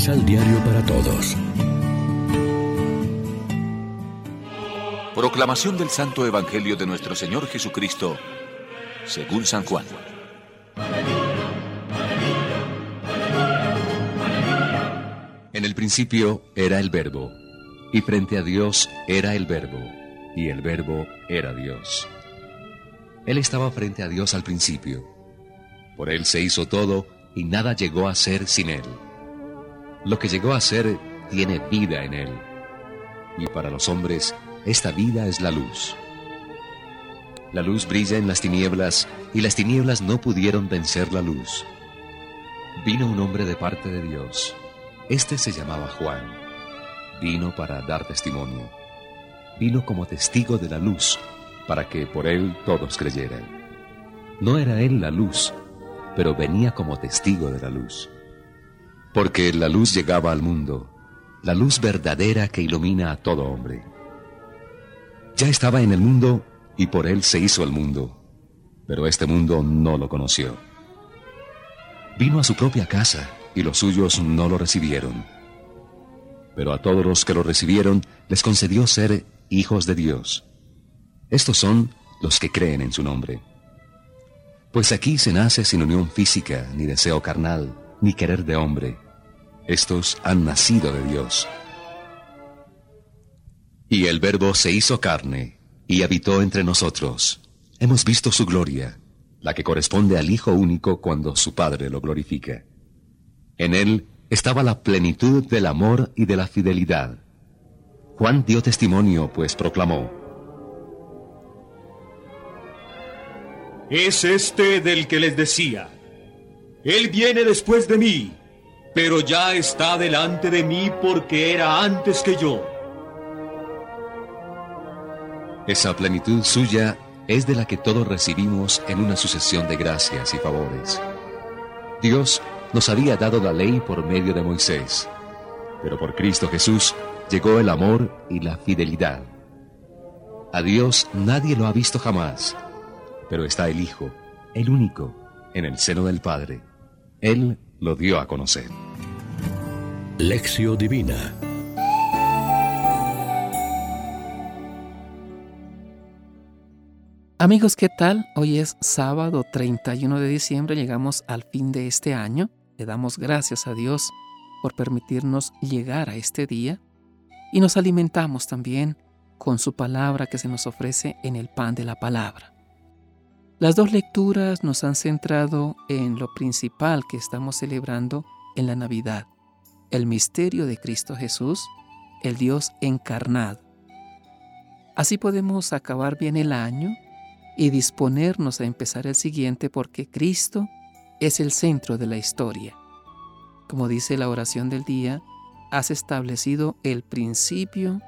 Misal Diario para Todos. Proclamación del Santo Evangelio de nuestro Señor Jesucristo, según San Juan. En el principio era el verbo, y frente a Dios era el verbo, y el verbo era Dios. Él estaba frente a Dios al principio. Por Él se hizo todo, y nada llegó a ser sin Él. Lo que llegó a ser tiene vida en Él. Y para los hombres, esta vida es la luz. La luz brilla en las tinieblas, y las tinieblas no pudieron vencer la luz. Vino un hombre de parte de Dios. Este se llamaba Juan. Vino para dar testimonio. Vino como testigo de la luz, para que por él todos creyeran. No era él la luz, pero venía como testigo de la luz. Porque la luz llegaba al mundo, la luz verdadera que ilumina a todo hombre. Ya estaba en el mundo y por él se hizo el mundo, pero este mundo no lo conoció. Vino a su propia casa y los suyos no lo recibieron. Pero a todos los que lo recibieron les concedió ser hijos de Dios. Estos son los que creen en su nombre. Pues aquí se nace sin unión física, ni deseo carnal, ni querer de hombre. Estos han nacido de Dios. Y el Verbo se hizo carne y habitó entre nosotros. Hemos visto su gloria, la que corresponde al Hijo único cuando su Padre lo glorifica. En él estaba la plenitud del amor y de la fidelidad. Juan dio testimonio, pues proclamó, Es este del que les decía, Él viene después de mí, pero ya está delante de mí porque era antes que yo. Esa plenitud suya es de la que todos recibimos en una sucesión de gracias y favores. Dios nos había dado la ley por medio de Moisés, pero por Cristo Jesús llegó el amor y la fidelidad. A Dios nadie lo ha visto jamás pero está el Hijo, el único, en el seno del Padre. Él lo dio a conocer. Lección Divina Amigos, ¿qué tal? Hoy es sábado 31 de diciembre, llegamos al fin de este año. Le damos gracias a Dios por permitirnos llegar a este día y nos alimentamos también con su palabra que se nos ofrece en el pan de la palabra. Las dos lecturas nos han centrado en lo principal que estamos celebrando en la Navidad, el misterio de Cristo Jesús, el Dios encarnado. Así podemos acabar bien el año y disponernos a empezar el siguiente porque Cristo es el centro de la historia. Como dice la oración del día, has establecido el principio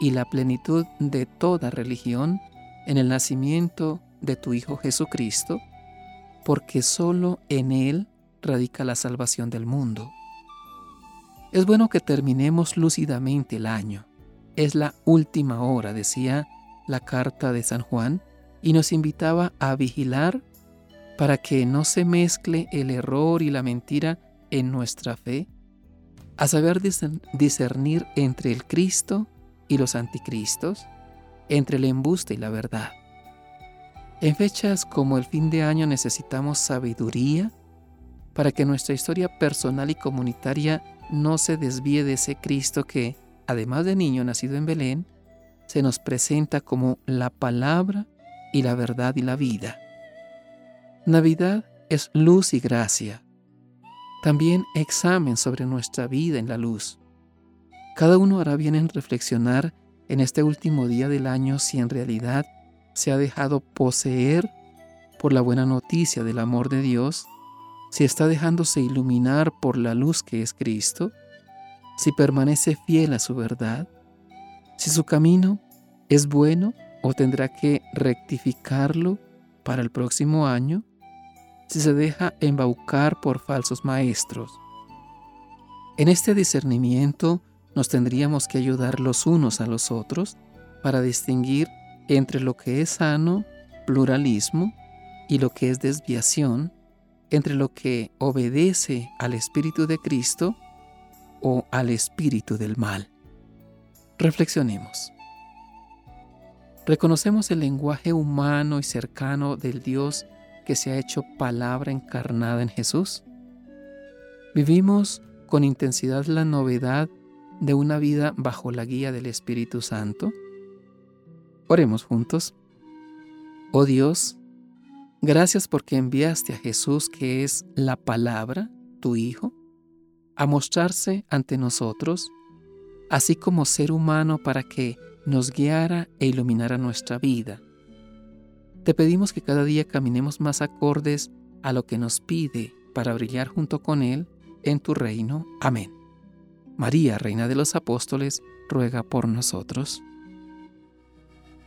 y la plenitud de toda religión en el nacimiento de tu Hijo Jesucristo, porque solo en Él radica la salvación del mundo. Es bueno que terminemos lúcidamente el año. Es la última hora, decía la carta de San Juan, y nos invitaba a vigilar para que no se mezcle el error y la mentira en nuestra fe, a saber discernir entre el Cristo y los anticristos, entre el embuste y la verdad. En fechas como el fin de año necesitamos sabiduría para que nuestra historia personal y comunitaria no se desvíe de ese Cristo que, además de niño nacido en Belén, se nos presenta como la palabra y la verdad y la vida. Navidad es luz y gracia. También examen sobre nuestra vida en la luz. Cada uno hará bien en reflexionar en este último día del año si en realidad se ha dejado poseer por la buena noticia del amor de Dios, si está dejándose iluminar por la luz que es Cristo, si permanece fiel a su verdad, si su camino es bueno o tendrá que rectificarlo para el próximo año, si se deja embaucar por falsos maestros. En este discernimiento nos tendríamos que ayudar los unos a los otros para distinguir entre lo que es sano, pluralismo, y lo que es desviación, entre lo que obedece al Espíritu de Cristo o al espíritu del mal. Reflexionemos. Reconocemos el lenguaje humano y cercano del Dios que se ha hecho palabra encarnada en Jesús. Vivimos con intensidad la novedad de una vida bajo la guía del Espíritu Santo. Oremos juntos. Oh Dios, gracias porque enviaste a Jesús, que es la palabra, tu Hijo, a mostrarse ante nosotros, así como ser humano para que nos guiara e iluminara nuestra vida. Te pedimos que cada día caminemos más acordes a lo que nos pide para brillar junto con Él en tu reino. Amén. María, Reina de los Apóstoles, ruega por nosotros.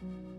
Thank you.